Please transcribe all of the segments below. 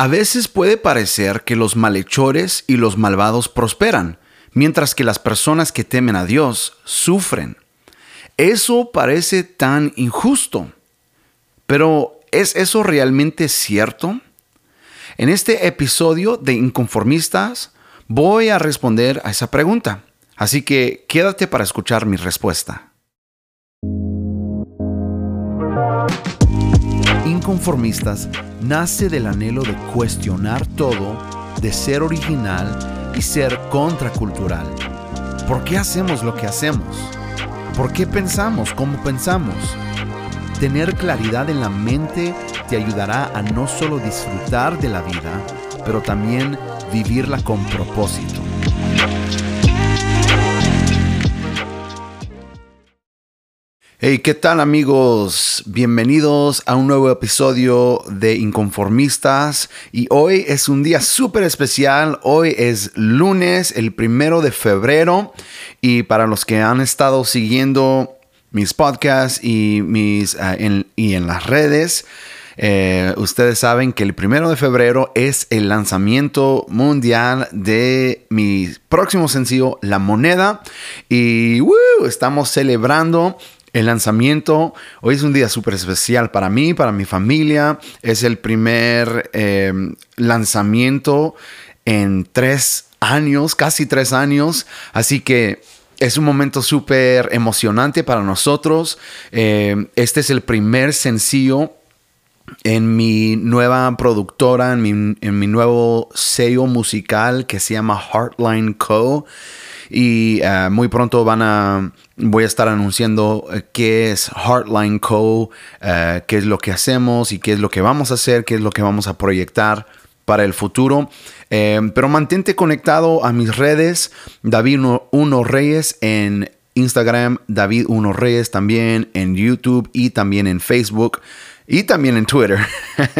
A veces puede parecer que los malhechores y los malvados prosperan, mientras que las personas que temen a Dios sufren. Eso parece tan injusto. Pero ¿es eso realmente cierto? En este episodio de Inconformistas voy a responder a esa pregunta. Así que quédate para escuchar mi respuesta. Inconformistas nace del anhelo de cuestionar todo, de ser original y ser contracultural. ¿Por qué hacemos lo que hacemos? ¿Por qué pensamos como pensamos? Tener claridad en la mente te ayudará a no solo disfrutar de la vida, pero también vivirla con propósito. Hey, ¿qué tal amigos? Bienvenidos a un nuevo episodio de Inconformistas y hoy es un día súper especial. Hoy es lunes, el primero de febrero y para los que han estado siguiendo mis podcasts y, mis, ah, en, y en las redes, eh, ustedes saben que el primero de febrero es el lanzamiento mundial de mi próximo sencillo, La Moneda. Y estamos celebrando el lanzamiento, hoy es un día súper especial para mí, para mi familia. Es el primer em, lanzamiento en tres años, casi tres años. Así que es un momento súper emocionante para nosotros. Em, este es el primer sencillo en mi nueva productora, en mi, en mi nuevo sello musical que se llama Heartline Co. Y eh, muy pronto van a, voy a estar anunciando eh, qué es Heartline Co., eh, qué es lo que hacemos y qué es lo que vamos a hacer, qué es lo que vamos a proyectar para el futuro. pero mantente conectado a mis redes, David Uno, Reyes en Instagram, David Uno Reyes también en YouTube y también en Facebook y también en Twitter.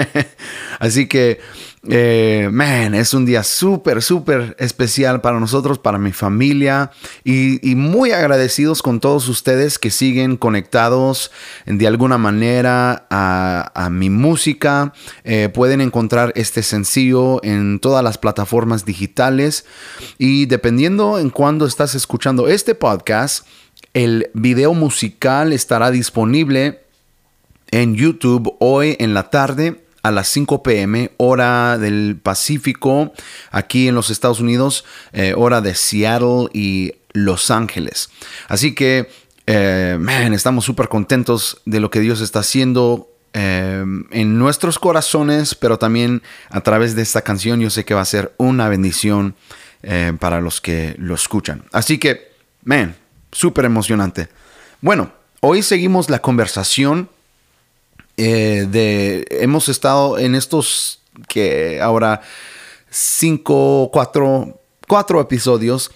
Así que eh, man, es un día súper, súper especial para nosotros, para mi familia y, muy agradecidos con todos ustedes que siguen conectados de alguna manera a, mi música. Eh, pueden encontrar este sencillo en todas las plataformas digitales y dependiendo en cuándo estás escuchando este podcast, el video musical estará disponible en YouTube hoy en la tarde a las 5 pm, hora del Pacífico, aquí en los Estados Unidos, eh, hora de Seattle y Los Ángeles. Así que, eh, man, estamos súper contentos de lo que Dios está haciendo eh, en nuestros corazones, pero también a través de esta canción yo sé que va a ser una bendición para los que lo escuchan. Así que, man, súper emocionante. Bueno, hoy seguimos la conversación eh, de, hemos estado en estos que ahora cinco, cuatro, cuatro episodios.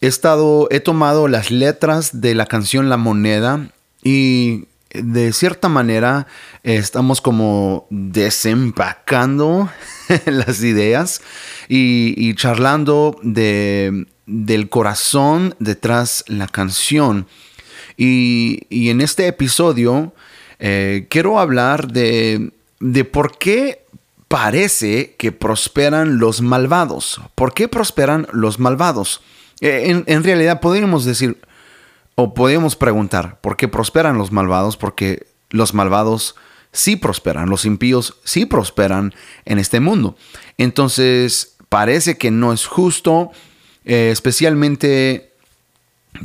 He estado, he tomado las letras de la canción La Moneda y de cierta manera estamos como desempacando las ideas y, charlando de, del corazón detrás la canción. Y, y en este episodio eh, quiero hablar de, por qué parece que prosperan los malvados. ¿Por qué prosperan los malvados? Eh, en, realidad podríamos decir, o podríamos preguntar, ¿por qué prosperan los malvados? Porque los malvados sí prosperan, los impíos sí prosperan en este mundo. Entonces, parece que no es justo, eh, especialmente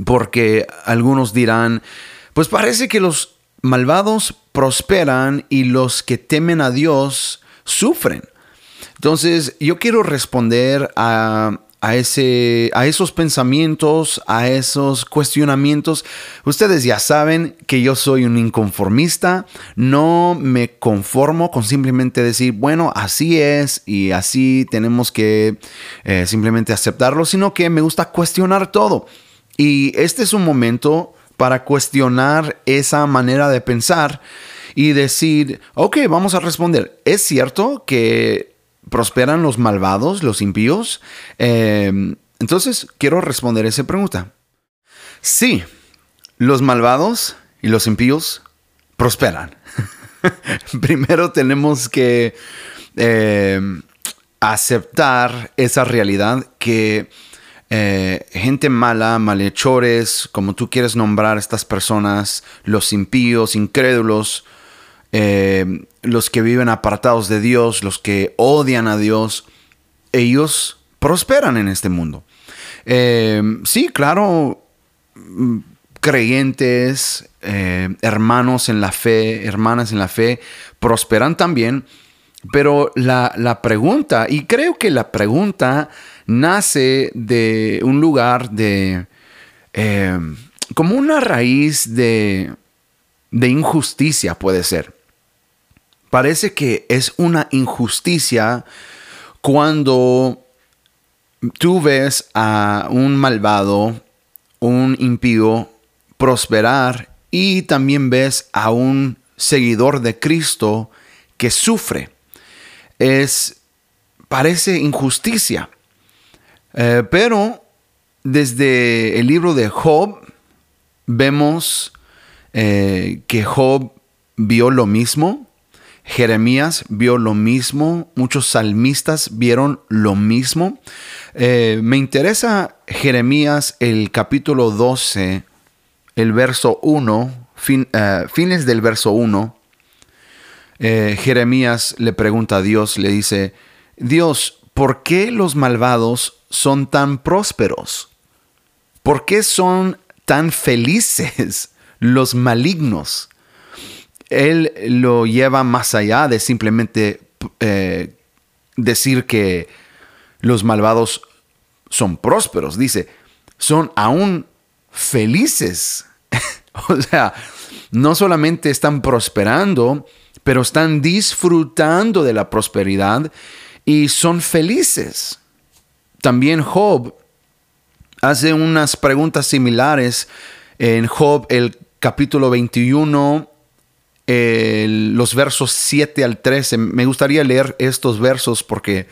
porque algunos dirán, pues parece que los malvados prosperan y los que temen a Dios sufren. Entonces, yo quiero responder a, ese, a esos pensamientos, a esos cuestionamientos. Ustedes ya saben que yo soy un inconformista, no me conformo con simplemente decir, bueno, así es y así tenemos que eh, simplemente aceptarlo, sino que me gusta cuestionar todo. Y este es un momento para cuestionar esa manera de pensar y decir, ok, vamos a responder, ¿es cierto que prosperan los malvados, los impíos? Em, entonces, quiero responder esa pregunta. Sí, los malvados y los impíos prosperan. Primero tenemos que em, aceptar esa realidad que eh, gente mala, malhechores, como tú quieres nombrar estas personas, los impíos, incrédulos, eh, los que viven apartados de Dios, los que odian a Dios, ellos prosperan en este mundo. Eh, sí, claro, mm, creyentes, hermanos en la fe, hermanas en la fe, prosperan también, pero la, la pregunta, y creo que la pregunta nace de un lugar de... Eh, como una raíz de, de injusticia puede ser. Parece que es una injusticia cuando tú ves a un malvado, un impío prosperar y también ves a un seguidor de Cristo que sufre. Es parece injusticia. Eh, pero desde el libro de Job vemos eh, que Job vio lo mismo, Jeremías vio lo mismo, muchos salmistas vieron lo mismo. Eh, me interesa Jeremías el capítulo 12, el verso 1, fines del verso 1. Jeremías le pregunta a Dios, le dice, Dios, ¿por qué los malvados son tan prósperos? ¿Por qué son tan felices los malignos? Él lo lleva más allá de simplemente eh, decir que los malvados son prósperos. Dice, son aún felices. o sea, no solamente están prosperando, pero están disfrutando de la prosperidad y son felices. También Job hace unas preguntas similares en Job el capítulo 21, los versos 7 al 13. Me gustaría leer estos versos porque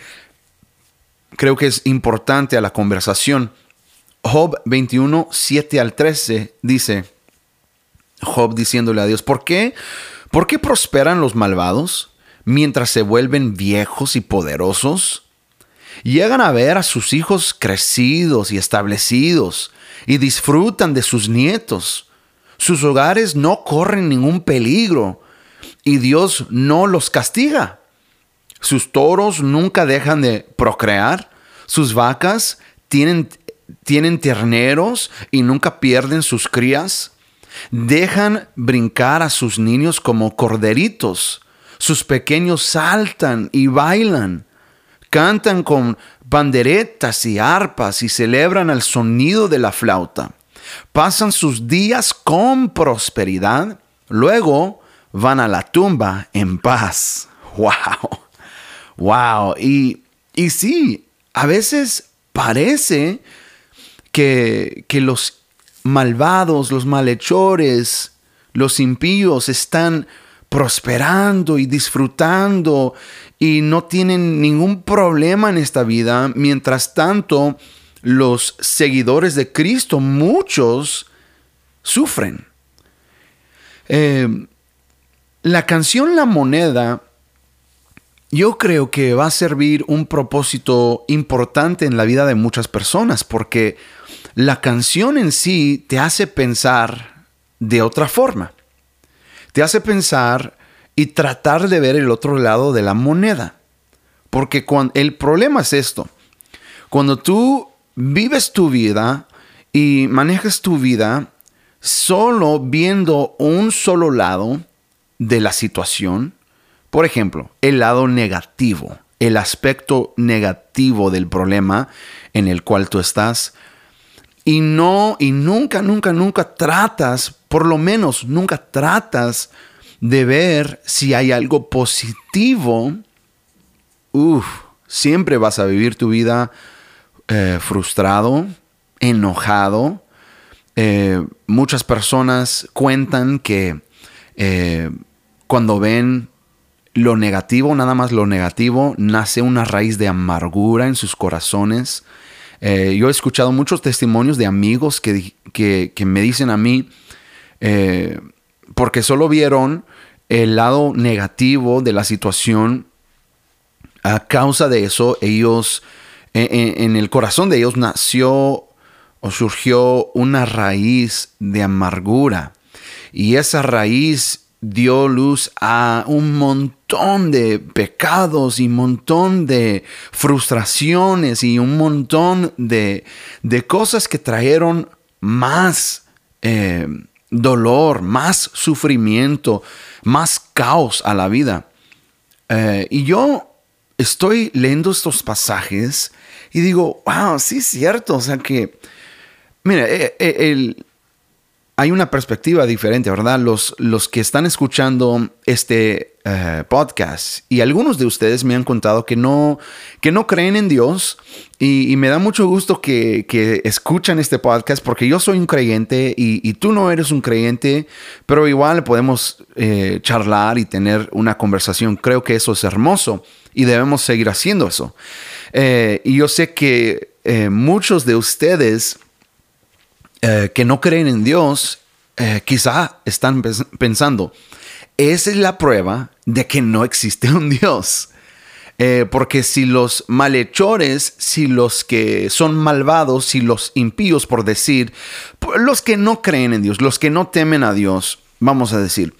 creo que es importante a la conversación. Job 21, 7 al 13 dice, Job diciéndole a Dios, ¿por qué? ¿Por qué prosperan los malvados mientras se vuelven viejos y poderosos? llegan a ver a sus hijos crecidos y establecidos y disfrutan de sus nietos. Sus hogares no corren ningún peligro y Dios no los castiga. Sus toros nunca dejan de procrear. Sus vacas tienen, tienen terneros y nunca pierden sus crías. Dejan brincar a sus niños como corderitos. Sus pequeños saltan y bailan cantan con banderetas y arpas y celebran al sonido de la flauta. Pasan sus días con prosperidad, luego van a la tumba en paz. ¡Wow! ¡Wow! Y, y sí, a veces parece que, que los malvados, los malhechores, los impíos están prosperando y disfrutando y no tienen ningún problema en esta vida. Mientras tanto, los seguidores de Cristo, muchos, sufren. Eh, la canción La Moneda, yo creo que va a servir un propósito importante en la vida de muchas personas, porque la canción en sí te hace pensar de otra forma. Te hace pensar y tratar de ver el otro lado de la moneda. Porque el problema es esto. Cuando tú vives tu vida y manejas tu vida solo viendo un solo lado de la situación, por ejemplo, el lado negativo, el aspecto negativo del problema en el cual tú estás, y no, y nunca, nunca, nunca tratas, por lo menos nunca tratas de ver si hay algo positivo, uff, siempre vas a vivir tu vida eh, frustrado, enojado. Eh, muchas personas cuentan que eh, cuando ven lo negativo, nada más lo negativo, nace una raíz de amargura en sus corazones. Yo he escuchado muchos testimonios de amigos que, que me dicen a mí, porque solo vieron el lado negativo de la situación a causa de eso, ellos, en, el corazón de ellos nació o surgió una raíz de amargura. Y esa raíz dio luz a un montón de pecados y un montón de frustraciones y un montón de, cosas que trajeron más eh, dolor, más sufrimiento, más caos a la vida. Eh, y yo estoy leyendo estos pasajes y digo, wow, sí es cierto. O sea que, mira, eh, el, hay una perspectiva diferente, ¿verdad? Los, los que están escuchando este eh, podcast y algunos de ustedes me han contado que no, que no creen en Dios y, me da mucho gusto que, que, este podcast porque yo soy un creyente y, tú no eres un creyente, pero igual podemos eh, charlar y tener una conversación. Creo que eso es hermoso y debemos seguir haciendo eso. Eh, y yo sé que muchos de ustedes eh, que no creen en Dios, eh, quizá están pensando, esa es la prueba de que no existe un Dios. Eh, porque si los malhechores, si los que son malvados, si los impíos, por decir, los que no creen en Dios, los que no temen a Dios, vamos a decir,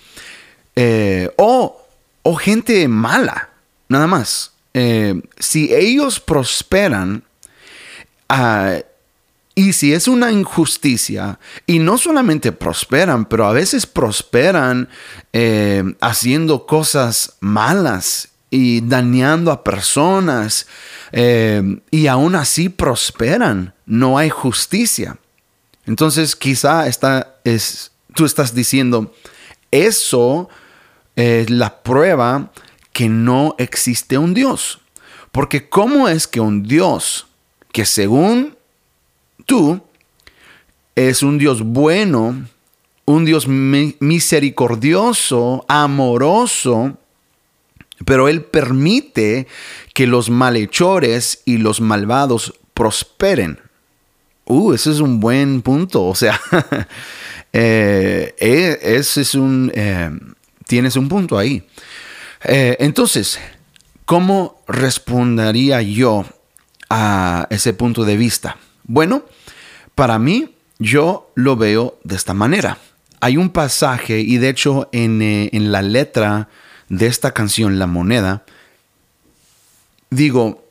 o, o, gente mala, nada más, si ellos prosperan, uh, y si es una injusticia, y no solamente prosperan, pero a veces prosperan eh, haciendo cosas malas y dañando a personas, eh, y aún así prosperan, no hay justicia. Entonces quizá está, es, tú estás diciendo, eso es la prueba que no existe un Dios. Porque ¿cómo es que un Dios que según tú es un Dios bueno, un Dios misericordioso, amoroso, pero Él permite que los malhechores y los malvados prosperen. Uh, ese es un buen punto. O sea, eh, eh, ese es un... Eh, tienes un punto ahí. entonces, ¿cómo respondería yo a ese punto de vista? Bueno, para mí, yo lo veo de esta manera. Hay un pasaje, y de hecho en, eh, la letra de esta canción, La Moneda, digo,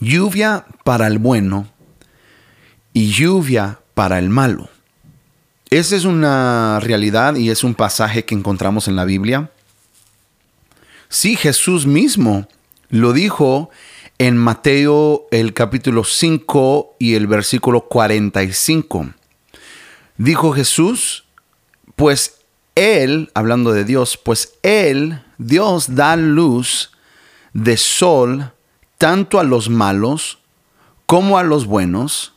lluvia para el bueno y lluvia para el malo. Esa es una realidad y es un pasaje que encontramos en la Biblia. Sí, Jesús mismo lo dijo en Mateo el capítulo 5 y el versículo 45. Dijo Jesús, pues Él, hablando de Dios, pues Él, Dios da luz de sol tanto a los malos como a los buenos,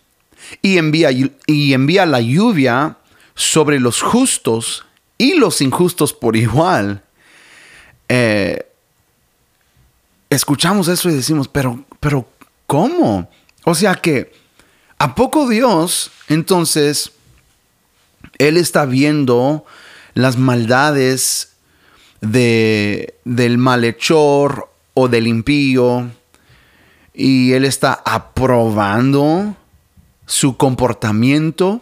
y envía, y envía la lluvia sobre los justos y los injustos por igual. Eh, escuchamos eso y decimos, pero, pero, ¿cómo? O sea que, ¿a poco Dios entonces, Él está viendo las maldades de, del malhechor o del impío y Él está aprobando su comportamiento?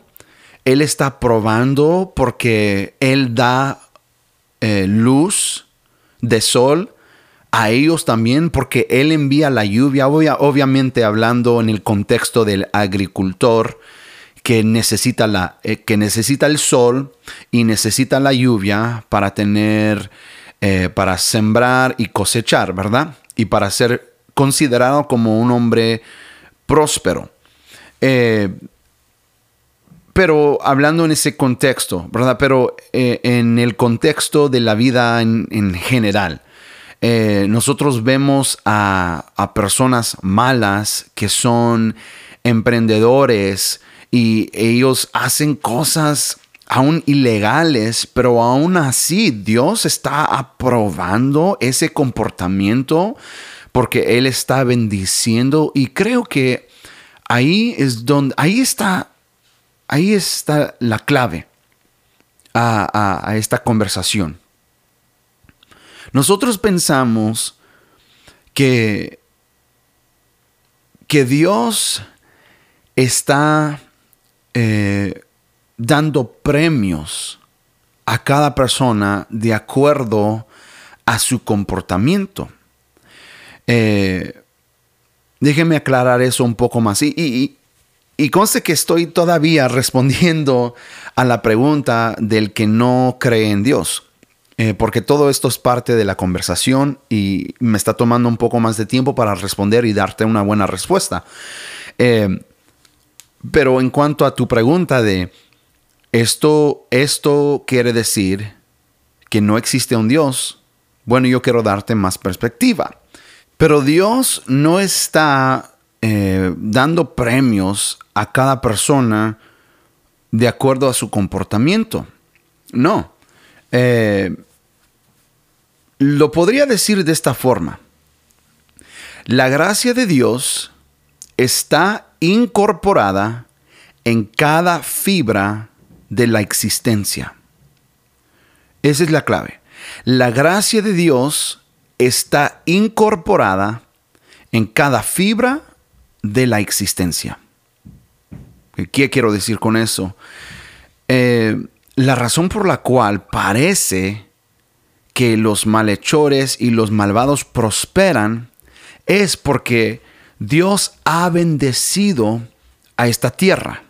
Él está aprobando porque Él da eh, luz de sol a ellos también porque Él envía la lluvia, obviamente hablando en el contexto del agricultor que necesita, la, eh, que necesita el sol y necesita la lluvia para tener, eh, para sembrar y cosechar, ¿verdad? Y para ser considerado como un hombre próspero. Eh, pero hablando en ese contexto, ¿verdad? Pero en el contexto de la vida en, en general. Eh, nosotros vemos a, personas malas que son emprendedores y ellos hacen cosas aún ilegales, pero aún así Dios está aprobando ese comportamiento porque Él está bendiciendo y creo que ahí es donde, ahí está, ahí está la clave a, a esta conversación. Nosotros pensamos que, que Dios está eh, dando premios a cada persona de acuerdo a su comportamiento. Eh, déjenme aclarar eso un poco más. Y, y, y conste que estoy todavía respondiendo a la pregunta del que no cree en Dios. Eh, porque todo esto es parte de la conversación y me está tomando un poco más de tiempo para responder y darte una buena respuesta. Eh, pero en cuanto a tu pregunta de esto, esto quiere decir que no existe un Dios, bueno, yo quiero darte más perspectiva. Pero Dios no está eh, dando premios a cada persona de acuerdo a su comportamiento. No. Eh, lo podría decir de esta forma. La gracia de Dios está incorporada en cada fibra de la existencia. Esa es la clave. La gracia de Dios está incorporada en cada fibra de la existencia. ¿Qué quiero decir con eso? Eh, la razón por la cual parece que los malhechores y los malvados prosperan es porque Dios ha bendecido a esta tierra.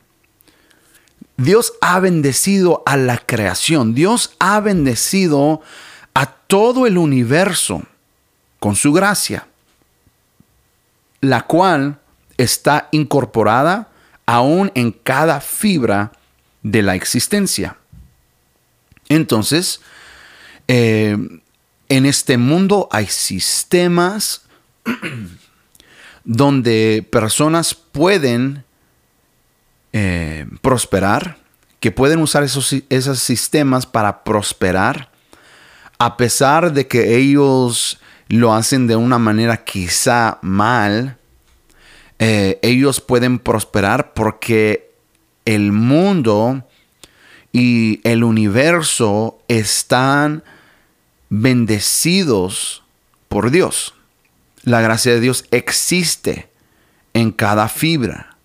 Dios ha bendecido a la creación. Dios ha bendecido a todo el universo con su gracia, la cual está incorporada aún en cada fibra de la existencia. Entonces, eh, en este mundo hay sistemas donde personas pueden eh, prosperar, que pueden usar esos, esos sistemas para prosperar, a pesar de que ellos lo hacen de una manera quizá mal, eh, ellos pueden prosperar porque el mundo y el universo están bendecidos por Dios. La gracia de Dios existe en cada fibra.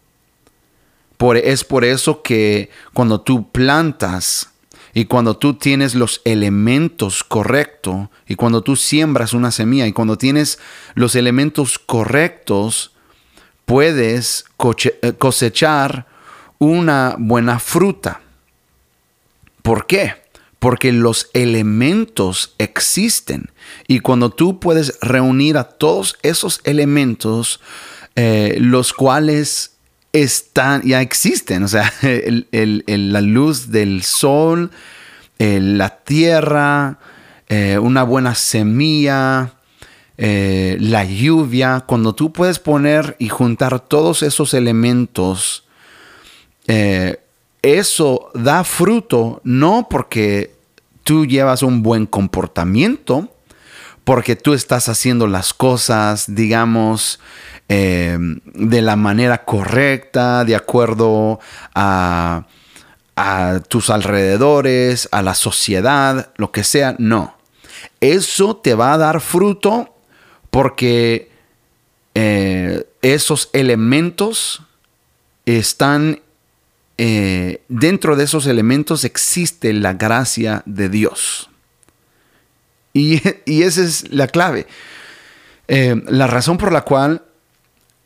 Por, es por eso que cuando tú plantas y cuando tú tienes los elementos correctos y cuando tú siembras una semilla y cuando tienes los elementos correctos, puedes eh, cosechar una buena fruta. ¿Por qué? Porque los elementos existen y cuando tú puedes reunir a todos esos elementos, eh, los cuales están, ya existen, o sea, la luz del sol, la tierra, eh, una buena semilla, eh, la lluvia, cuando tú puedes poner y juntar todos esos elementos, eso da fruto no porque tú llevas un buen comportamiento, porque tú estás haciendo las cosas, digamos, eh, de la manera correcta, de acuerdo a, tus alrededores, a la sociedad, lo que sea, no. Eso te va a dar fruto porque eh, esos elementos están, dentro de esos elementos existe la gracia de Dios. Y, esa es la clave. Eh, la razón por la cual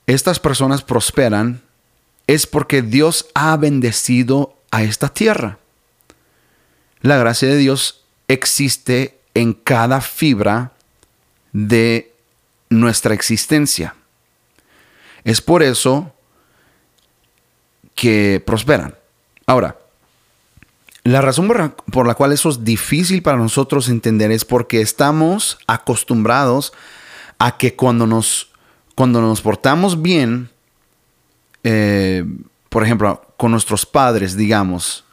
estas personas prosperan es porque Dios ha bendecido a esta tierra. La gracia de Dios existe en cada fibra de nuestra existencia. Es por eso que prosperan. Ahora, la razón por la, cual eso es difícil para nosotros entender es porque estamos acostumbrados a que cuando nos, cuando nos portamos bien, eh, por ejemplo, con nuestros padres, digamos,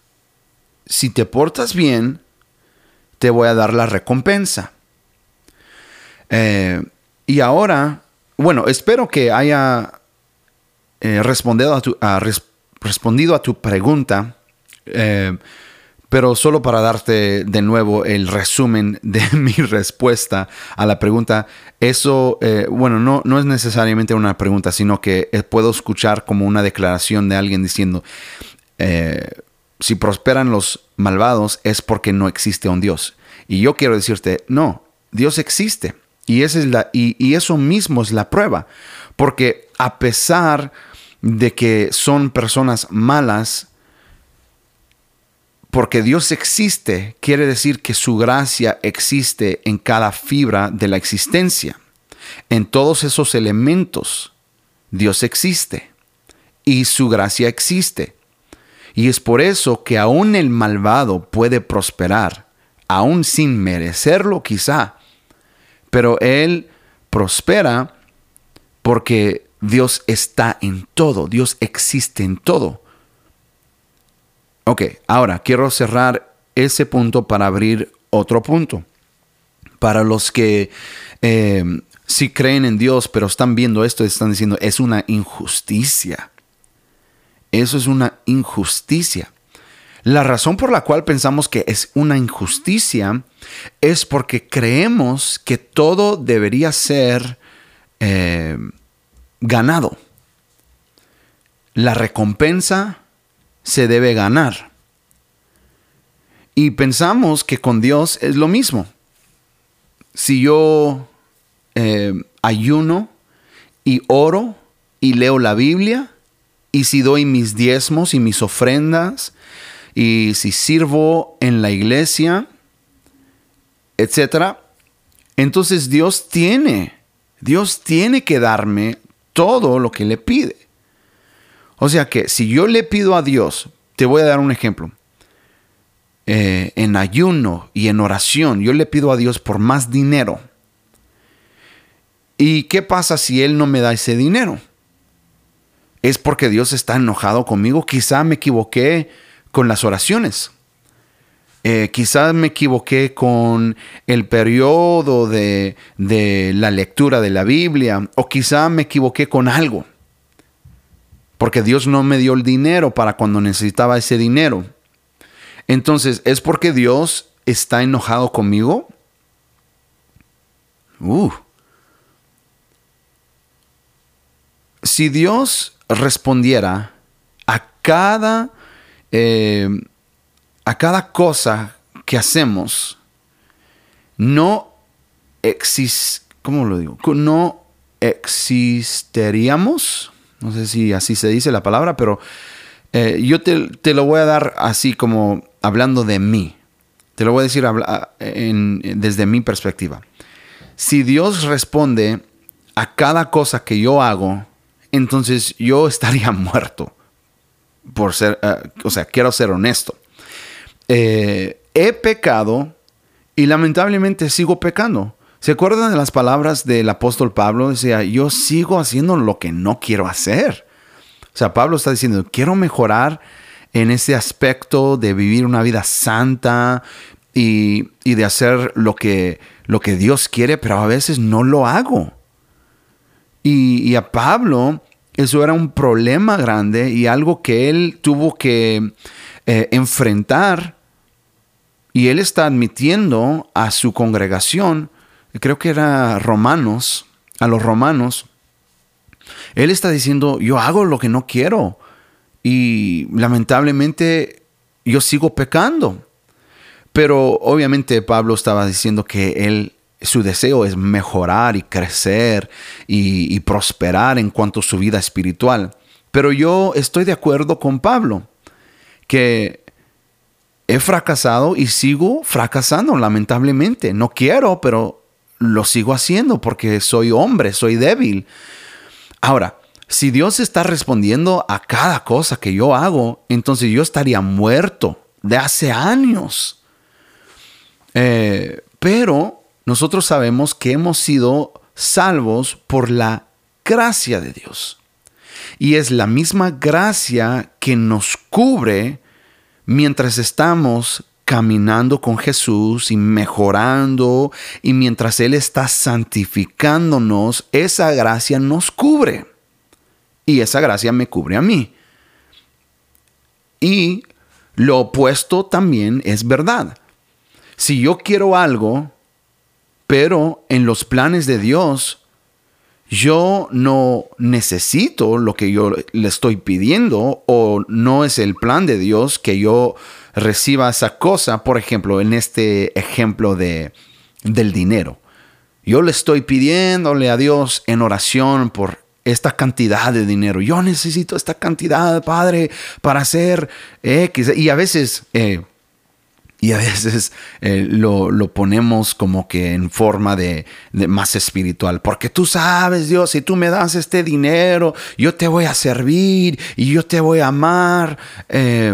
si te portas bien, te voy a dar la recompensa. Eh, y ahora, bueno, espero que haya eh, respondido, a tu, respondido a tu pregunta, eh, Pero solo para darte de nuevo el resumen de mi respuesta a la pregunta, eso, eh, bueno, no, no es necesariamente una pregunta, sino que eh, puedo escuchar como una declaración de alguien diciendo, si prosperan los malvados es porque no existe un Dios. Y yo quiero decirte, no, Dios existe. Y, esa es la, y eso mismo es la prueba. Porque a pesar de que son personas malas, porque Dios existe, quiere decir que su gracia existe en cada fibra de la existencia. En todos esos elementos, Dios existe y su gracia existe. Y es por eso que aún el malvado puede prosperar, aún sin merecerlo quizá, pero él prospera porque Dios está en todo, Dios existe en todo. Ok, ahora quiero cerrar ese punto para abrir otro punto. Para los que eh, sí creen en Dios, pero están viendo esto y están diciendo, es una injusticia. Eso es una injusticia. La razón por la cual pensamos que es una injusticia es porque creemos que todo debería ser eh, ganado. La recompensa se debe ganar. Y pensamos que con Dios es lo mismo. Si yo eh, ayuno y oro y leo la Biblia, y si doy mis diezmos y mis ofrendas, y si sirvo en la iglesia, etc., entonces Dios tiene, Dios tiene que darme todo lo que le pide. O sea que si yo le pido a Dios, te voy a dar un ejemplo. Eh, en ayuno y en oración, yo le pido a Dios por más dinero. ¿Y qué pasa si Él no me da ese dinero? ¿Es porque Dios está enojado conmigo? Quizá me equivoqué con las oraciones. Eh, quizá me equivoqué con el periodo de, de la lectura de la Biblia. O quizá me equivoqué con algo porque Dios no me dio el dinero para cuando necesitaba ese dinero. Entonces, ¿es porque Dios está enojado conmigo? Uh. Si Dios respondiera a cada, eh, a cada cosa que hacemos, no ¿cómo lo digo? No existiríamos no sé si así se dice la palabra, pero eh, yo te, lo voy a dar así como hablando de mí. Te lo voy a decir desde mi perspectiva. Si Dios responde a cada cosa que yo hago, entonces yo estaría muerto. Por ser, eh, o sea, quiero ser honesto. Eh, he pecado y lamentablemente sigo pecando. ¿Se acuerdan de las palabras del apóstol Pablo? Decía, yo sigo haciendo lo que no quiero hacer. O sea, Pablo está diciendo, quiero mejorar en ese aspecto de vivir una vida santa y, de hacer lo que, lo que Dios quiere, pero a veces no lo hago. Y, a Pablo eso era un problema grande y algo que él tuvo que eh, enfrentar. Y él está admitiendo a su congregación creo que era Romanos, a los romanos, él está diciendo, yo hago lo que no quiero y lamentablemente yo sigo pecando. Pero obviamente Pablo estaba diciendo que él, su deseo es mejorar y crecer y, y prosperar en cuanto a su vida espiritual. Pero yo estoy de acuerdo con Pablo, que he fracasado y sigo fracasando, lamentablemente. No quiero, pero lo sigo haciendo porque soy hombre, soy débil. Ahora, si Dios está respondiendo a cada cosa que yo hago, entonces yo estaría muerto de hace años. Eh, pero nosotros sabemos que hemos sido salvos por la gracia de Dios. Y es la misma gracia que nos cubre mientras estamos caminando con Jesús y mejorando y mientras Él está santificándonos, esa gracia nos cubre. Y esa gracia me cubre a mí. Y lo opuesto también es verdad. Si yo quiero algo, pero en los planes de Dios, yo no necesito lo que yo le estoy pidiendo o no es el plan de Dios que yo reciba esa cosa, por ejemplo, en este ejemplo de, del dinero. Yo le estoy pidiéndole a Dios en oración por esta cantidad de dinero. Yo necesito esta cantidad, Padre, para hacer X. Y a veces, eh, y a veces eh, lo, ponemos como que en forma de, más espiritual. Porque tú sabes, Dios, si tú me das este dinero, yo te voy a servir y yo te voy a amar. Eh,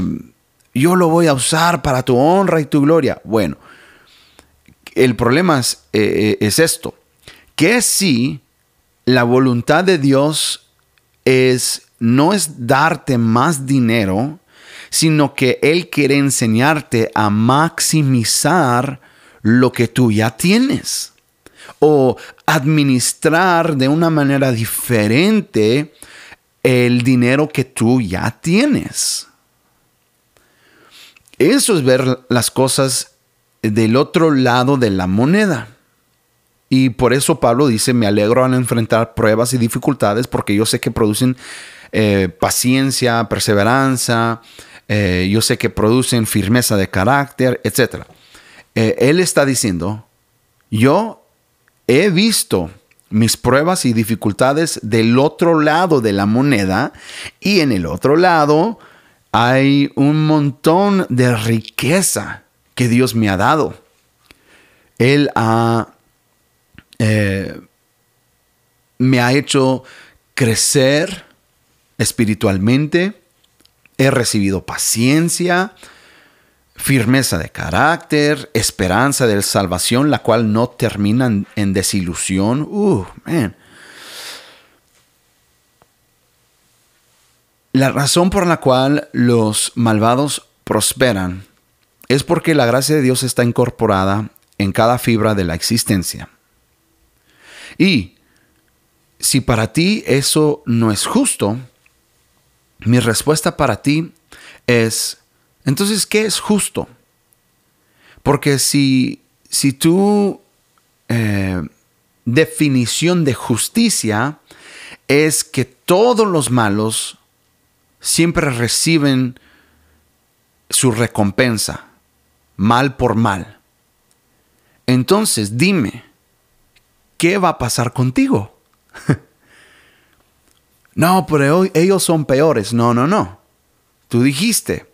yo lo voy a usar para tu honra y tu gloria. Bueno, el problema es, es esto. Que si la voluntad de Dios es no es darte más dinero, sino que Él quiere enseñarte a maximizar lo que tú ya tienes o administrar de una manera diferente el dinero que tú ya tienes. Eso es ver las cosas del otro lado de la moneda. Y por eso Pablo dice, me alegro al enfrentar pruebas y dificultades porque yo sé que producen eh, paciencia, perseverancia, eh, yo sé que producen firmeza de carácter, etc. Eh, él está diciendo, yo he visto mis pruebas y dificultades del otro lado de la moneda y en el otro lado hay un montón de riqueza que Dios me ha dado. Él ha eh, me ha hecho crecer espiritualmente, he recibido paciencia, firmeza de carácter, esperanza de salvación, la cual no termina en, desilusión. Uh, La razón por la cual los malvados prosperan es porque la gracia de Dios está incorporada en cada fibra de la existencia. Y si para ti eso no es justo, mi respuesta para ti es, entonces, ¿qué es justo? Porque si, si tu eh, definición de justicia es que todos los malos siempre reciben su recompensa, mal por mal. Entonces dime, ¿qué va a pasar contigo? no, pero ellos son peores. No, no, no. Tú dijiste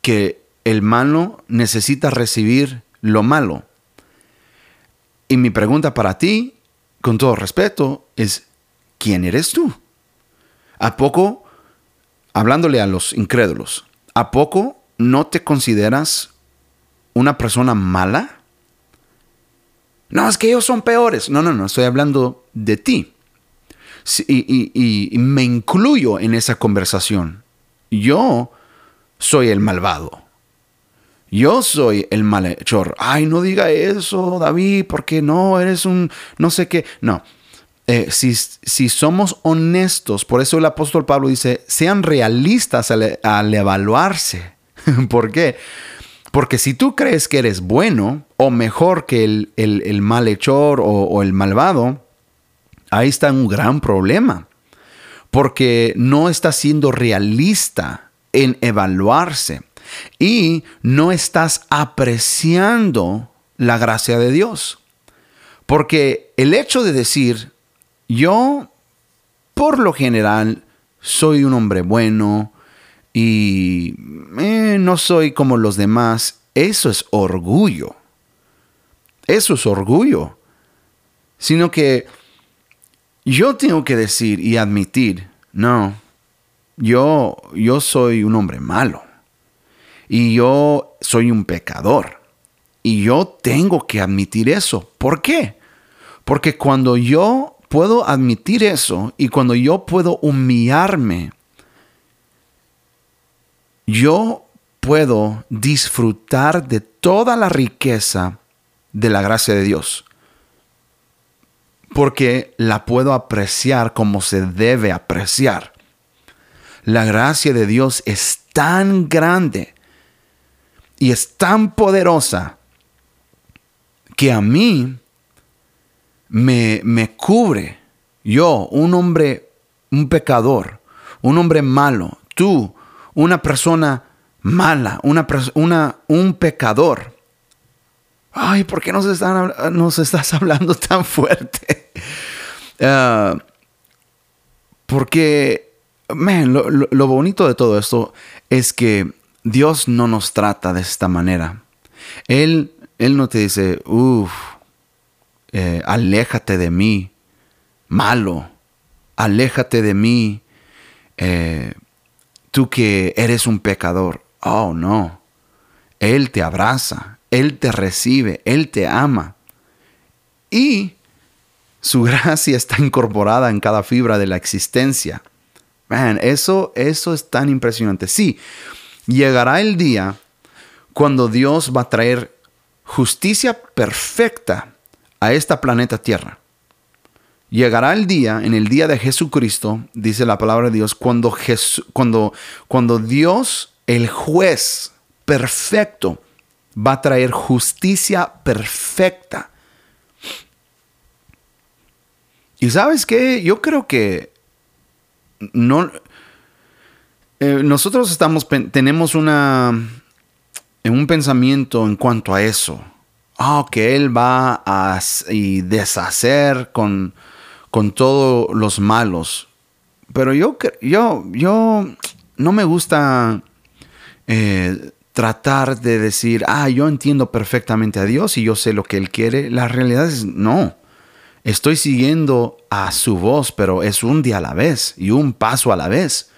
que el malo necesita recibir lo malo. Y mi pregunta para ti, con todo respeto, es, ¿quién eres tú? ¿A poco, hablándole a los incrédulos, ¿a poco no te consideras una persona mala? No, es que ellos son peores. No, no, no, estoy hablando de ti. Y, me incluyo en esa conversación. Yo soy el malvado. Yo soy el malhechor. Ay, no diga eso, David, porque no, eres un no sé qué. No. Eh, si, si, somos honestos, por eso el apóstol Pablo dice, sean realistas al, al evaluarse. ¿Por qué? Porque si tú crees que eres bueno o mejor que el, malhechor o, el malvado, ahí está un gran problema. Porque no estás siendo realista en evaluarse y no estás apreciando la gracia de Dios. Porque el hecho de decir, yo por lo general soy un hombre bueno, y eh, no soy como los demás, eso es orgullo. Eso es orgullo. Sino que yo tengo que decir y admitir, no, yo, yo soy un hombre malo. Y yo soy un pecador. Y yo tengo que admitir eso. ¿Por qué? Porque cuando yo puedo admitir eso y cuando yo puedo humillarme yo puedo disfrutar de toda la riqueza de la gracia de Dios. Porque la puedo apreciar como se debe apreciar. La gracia de Dios es tan grande y es tan poderosa que a mí me, me cubre. Yo, un hombre, un pecador, un hombre malo, tú, una persona mala, una, una, un pecador. Ay, ¿por qué nos, están, nos estás hablando tan fuerte? Ah, porque, man, lo, bonito de todo esto es que Dios no nos trata de esta manera. Él, él no te dice, uff, eh, aléjate de mí, malo, aléjate de mí, eh, tú que eres un pecador. Oh, no. Él te abraza, Él te recibe, Él te ama. Y su gracia está incorporada en cada fibra de la existencia. Man, eso, eso es tan impresionante. Sí, llegará el día cuando Dios va a traer justicia perfecta a esta planeta Tierra. Llegará el día, en el día de Jesucristo, dice la palabra de Dios, cuando, cuando, cuando Dios, el juez perfecto, va a traer justicia perfecta. Y sabes qué, yo creo que no, eh, nosotros estamos, tenemos una, un pensamiento en cuanto a eso. Ah, que Él va a deshacer con, con todos los malos. Pero yo, yo, yo no me gusta eh, tratar de decir, ah, yo entiendo perfectamente a Dios y yo sé lo que Él quiere. La realidad es no. Estoy siguiendo a su voz, pero es un día a la vez y un paso a la vez.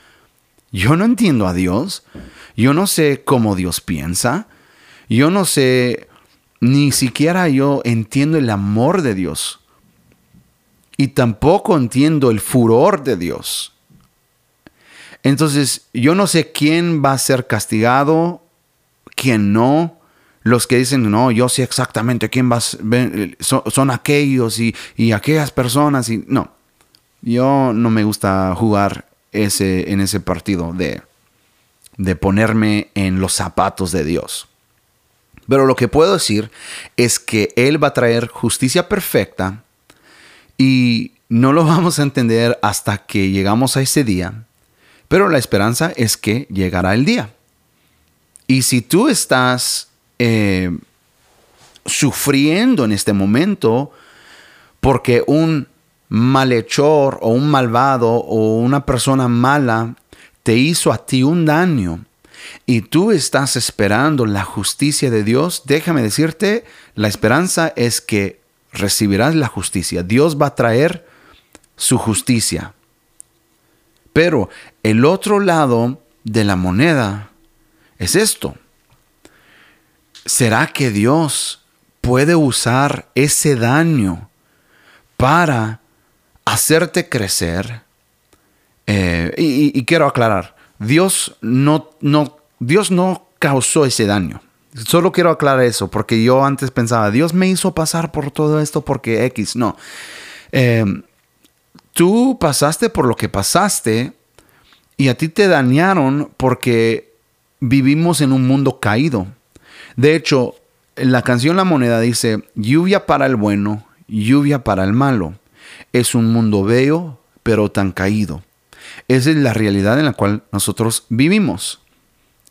Yo no entiendo a Dios. Yo no sé cómo Dios piensa. Yo no sé, ni siquiera yo entiendo el amor de Dios. Y tampoco entiendo el furor de Dios. Entonces, yo no sé quién va a ser castigado, quién no. Los que dicen, no, yo sé exactamente quién va a ser, son, aquellos y, y aquellas personas. Y no, yo no me gusta jugar ese, en ese partido de, de ponerme en los zapatos de Dios. Pero lo que puedo decir es que Él va a traer justicia perfecta y no lo vamos a entender hasta que llegamos a ese día. Pero la esperanza es que llegará el día. Y si tú estás eh, sufriendo en este momento porque un malhechor o un malvado o una persona mala te hizo a ti un daño y tú estás esperando la justicia de Dios, déjame decirte, la esperanza es que recibirás la justicia. Dios va a traer su justicia. Pero el otro lado de la moneda es esto. ¿Será que Dios puede usar ese daño para hacerte crecer. Eh, y, quiero aclarar, Dios no, no, Dios no causó ese daño. Solo quiero aclarar eso, porque yo antes pensaba, Dios me hizo pasar por todo esto porque X. No. Eh, tú pasaste por lo que pasaste y a ti te dañaron porque vivimos en un mundo caído. De hecho, la canción La Moneda dice, lluvia para el bueno, lluvia para el malo es un mundo bello, pero tan caído. Esa es la realidad en la cual nosotros vivimos.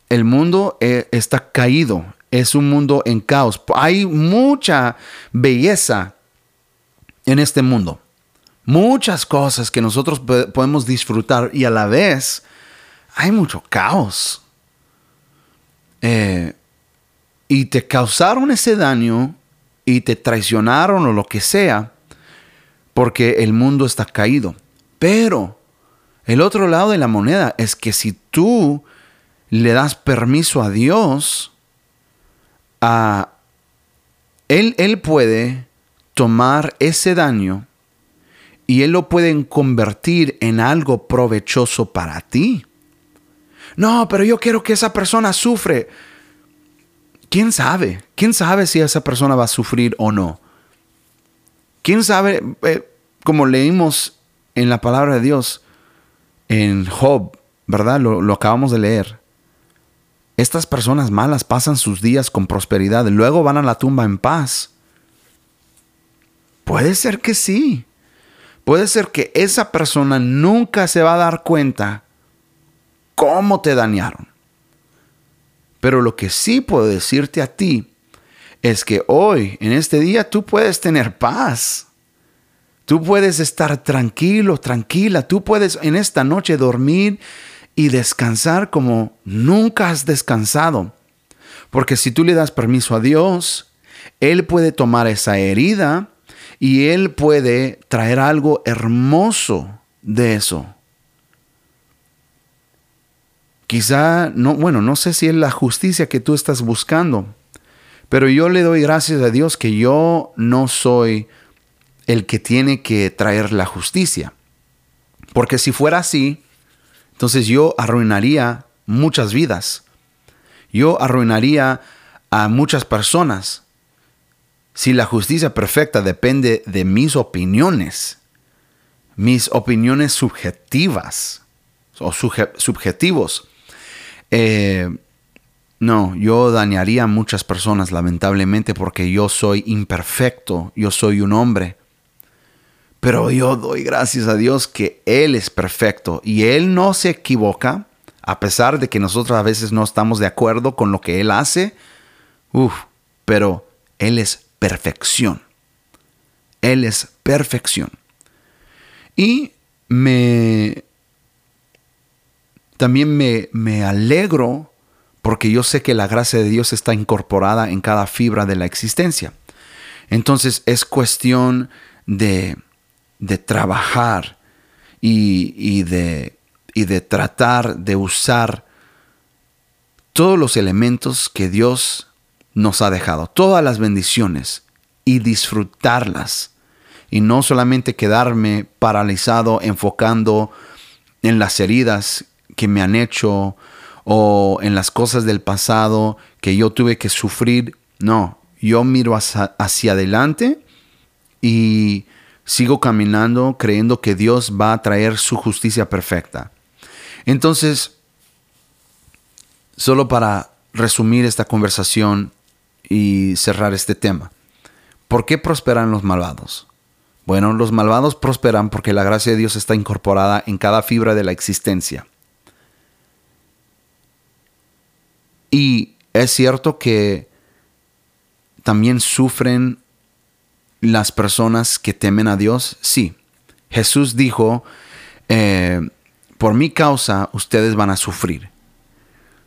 El mundo eh, está caído, es un mundo en caos. Hay mucha belleza en este mundo. Muchas cosas que nosotros podemos disfrutar y a la vez hay mucho caos. Eh, y te causaron ese daño y te traicionaron o lo que sea porque el mundo está caído. Pero el otro lado de la moneda es que si tú le das permiso a Dios, a él, él puede tomar ese daño y Él lo puede convertir en algo provechoso para ti. No, pero yo quiero que esa persona sufre. ¿Quién sabe? ¿Quién sabe si esa persona va a sufrir o no? ¿Quién sabe? Eh, como leímos en la palabra de Dios, en Job, ¿verdad? Lo, acabamos de leer. estas personas malas pasan sus días con prosperidad, y luego van a la tumba en paz. Puede ser que sí. Puede ser que esa persona nunca se va a dar cuenta cómo te dañaron. Pero lo que sí puedo decirte a ti es que hoy, en este día, tú puedes tener paz. Tú puedes estar tranquilo, tranquila. Tú puedes en esta noche dormir y descansar como nunca has descansado. Porque si tú le das permiso a Dios, Él puede tomar esa herida y Él puede traer algo hermoso de eso. Quizá, no, bueno, no sé si es la justicia que tú estás buscando, pero yo le doy gracias a Dios que yo no soy el que tiene que traer la justicia. Porque si fuera así, entonces yo arruinaría muchas vidas. Yo arruinaría a muchas personas. Si la justicia perfecta depende de mis opiniones, mis opiniones subjetivas o subjetivos, eh, no, yo dañaría a muchas personas lamentablemente porque yo soy imperfecto, yo soy un hombre. Pero yo doy gracias a Dios que Él es perfecto y Él no se equivoca, a pesar de que nosotros a veces no estamos de acuerdo con lo que Él hace. Uf, pero Él es perfección. Él es perfección. Y me, también me, me alegro porque yo sé que la gracia de Dios está incorporada en cada fibra de la existencia. Entonces es cuestión de, de trabajar y, y, de, y de tratar de usar todos los elementos que Dios nos ha dejado, todas las bendiciones y disfrutarlas. Y no solamente quedarme paralizado enfocando en las heridas que me han hecho o en las cosas del pasado que yo tuve que sufrir. No, yo miro hacia, adelante y sigo caminando creyendo que Dios va a traer su justicia perfecta. Entonces, solo para resumir esta conversación y cerrar este tema. ¿Por qué prosperan los malvados? Bueno, los malvados prosperan porque la gracia de Dios está incorporada en cada fibra de la existencia. Y es cierto que también sufren las personas que temen a Dios. Sí, Jesús dijo, eh, por mi causa ustedes van a sufrir.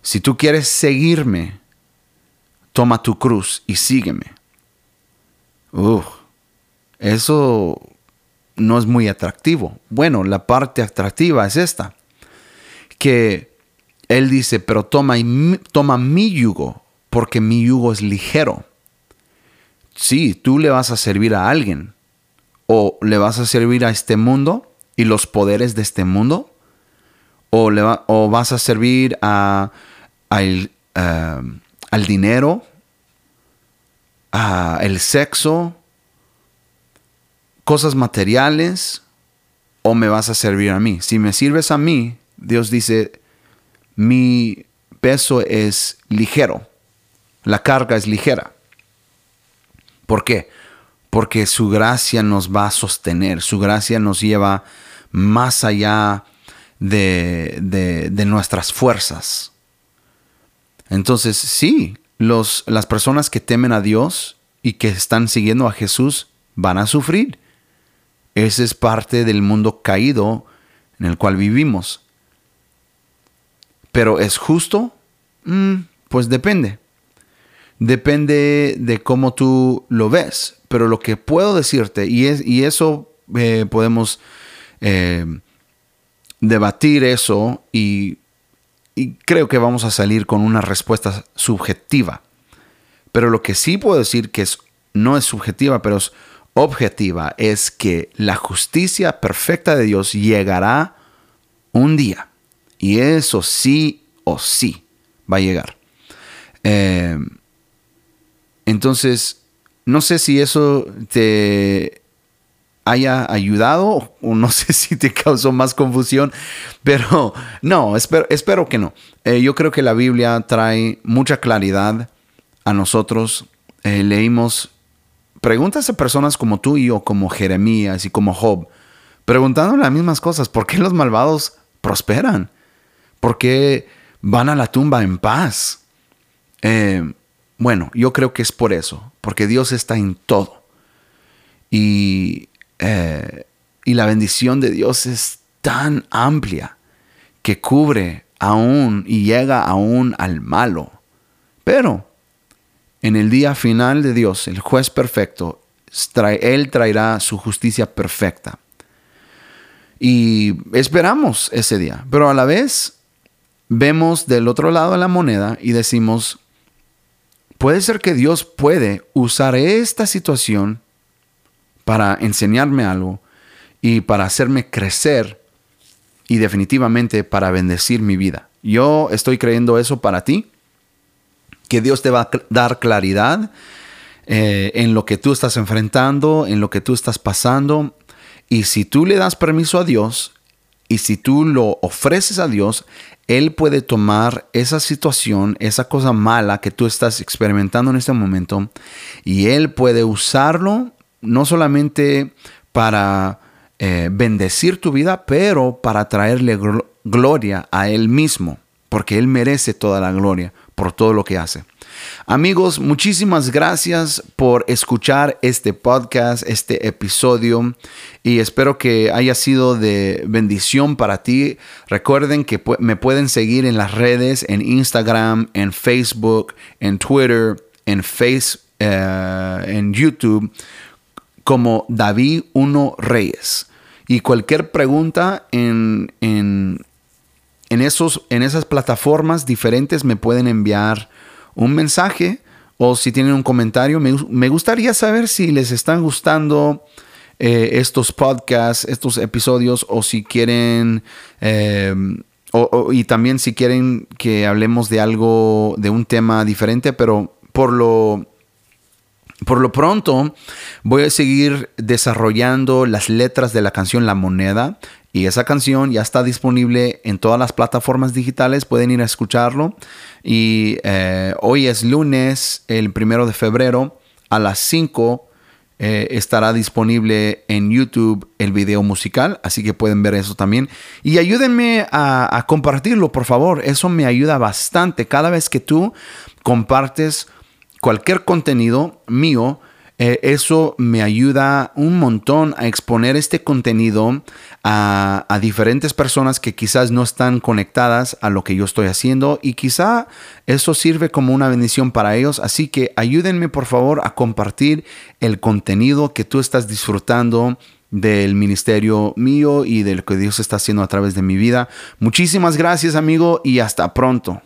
Si tú quieres seguirme, toma tu cruz y sígueme. Uf, eso no es muy atractivo. Bueno, la parte atractiva es esta, que él dice, pero toma, toma mi yugo, porque mi yugo es ligero. Sí, tú le vas a servir a alguien, o le vas a servir a este mundo y los poderes de este mundo, o, le vas a servir a, eh, al dinero, al sexo, cosas materiales, o me vas a servir a mí. Si me sirves a mí, Dios dice, mi peso es ligero, la carga es ligera. ¿Por qué? Porque su gracia nos va a sostener, su gracia nos lleva más allá de, de, nuestras fuerzas. Entonces, sí, los, las personas que temen a Dios y que están siguiendo a Jesús van a sufrir. Ese es parte del mundo caído en el cual vivimos. Pero ¿es justo? Mm, pues depende. Depende de cómo tú lo ves. Pero lo que puedo decirte, y, es, y eso eh, podemos eh, debatir eso y, y creo que vamos a salir con una respuesta subjetiva. Pero lo que sí puedo decir que es, no es subjetiva, pero es objetiva, es que la justicia perfecta de Dios llegará un día. Y eso sí o sí va a llegar. Eh, entonces, no sé si eso te, haya ayudado o no sé si te causó más confusión, pero no, espero, espero que no. Eh, yo creo que la Biblia trae mucha claridad a nosotros. Eh, leímos preguntas a personas como tú y yo, como Jeremías y como Job, preguntando las mismas cosas. ¿Por qué los malvados prosperan? ¿Por qué van a la tumba en paz? Eh, bueno, yo creo que es por eso, porque Dios está en todo. Y, eh, y la bendición de Dios es tan amplia que cubre aún y llega aún al malo. Pero en el día final de Dios, el juez perfecto, Él traerá su justicia perfecta. Y esperamos ese día, pero a la vez vemos del otro lado de la moneda y decimos, puede ser que Dios puede usar esta situación para enseñarme algo y para hacerme crecer y definitivamente para bendecir mi vida. Yo estoy creyendo eso para ti, que Dios te va a dar claridad eh, en lo que tú estás enfrentando, en lo que tú estás pasando. Y si tú le das permiso a Dios y si tú lo ofreces a Dios, él puede tomar esa situación, esa cosa mala que tú estás experimentando en este momento, y Él puede usarlo no solamente para eh, bendecir tu vida, pero para traerle gloria a Él mismo, porque Él merece toda la gloria por todo lo que hace. Amigos, muchísimas gracias por escuchar este podcast, este episodio y espero que haya sido de bendición para ti. Recuerden que me pueden seguir en las redes, en Instagram, en Facebook, en Twitter, en Face, eh, en YouTube como David Uno Reyes. Y cualquier pregunta en, en, esos, en esas plataformas diferentes me pueden enviar un mensaje o si tienen un comentario. Me, gustaría saber si les están gustando eh, estos podcasts, estos episodios o si quieren... Eh, y también si quieren que hablemos de algo, de un tema diferente, pero por lo, por lo pronto voy a seguir desarrollando las letras de la canción La Moneda y esa canción ya está disponible en todas las plataformas digitales, pueden ir a escucharlo. Y eh, hoy es lunes, el primero de febrero, a las 5 eh, estará disponible en YouTube el video musical, así que pueden ver eso también. Y ayúdenme a, a compartirlo, por favor, eso me ayuda bastante. Cada vez que tú compartes cualquier contenido mío, eh, eso me ayuda un montón a exponer este contenido a, a, diferentes personas que quizás no están conectadas a lo que yo estoy haciendo y quizá eso sirve como una bendición para ellos. Así que ayúdenme por favor a compartir el contenido que tú estás disfrutando del ministerio mío y de lo que Dios está haciendo a través de mi vida. Muchísimas gracias amigo y hasta pronto.